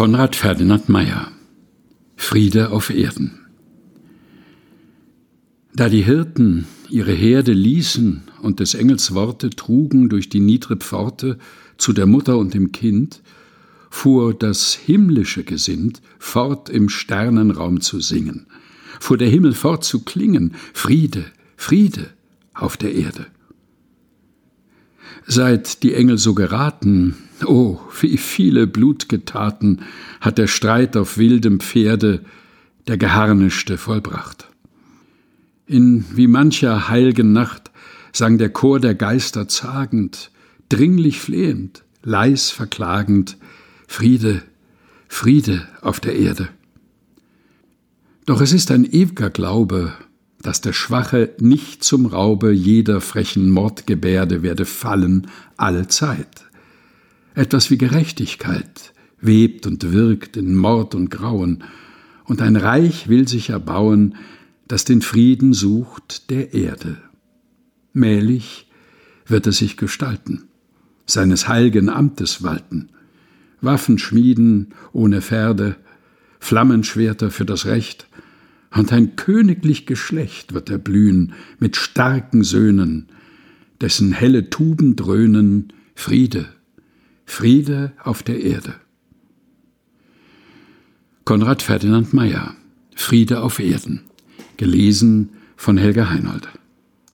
Konrad Ferdinand Meyer Friede auf Erden Da die Hirten ihre Herde ließen und des Engels Worte trugen durch die niedre Pforte zu der Mutter und dem Kind, fuhr das himmlische Gesind fort im Sternenraum zu singen, fuhr der Himmel fort zu klingen, Friede, Friede auf der Erde. Seit die Engel so geraten, oh, wie viele blutge Taten hat der Streit auf wildem Pferde der Geharnischte vollbracht. In wie mancher heilgen Nacht sang der Chor der Geister zagend, dringlich flehend, leis verklagend, Friede, Friede auf der Erde. Doch es ist ein ew'ger Glaube, dass der Schwache nicht zum Raube jeder frechen Mordgebärde werde fallen allezeit. Etwas wie Gerechtigkeit webt und wirkt in Mord und Grauen, und ein Reich will sich erbauen, das den Frieden sucht der Erde. Mählich wird es sich gestalten, seines heilgen Amtes walten, Waffen schmieden ohne Pferde, Flammenschwerter für das Recht, und ein königlich Geschlecht wird erblühen mit starken Söhnen, dessen helle Tuben dröhnen Friede, Friede auf der Erde. Konrad Ferdinand Meyer Friede auf Erden gelesen von Helga Heinold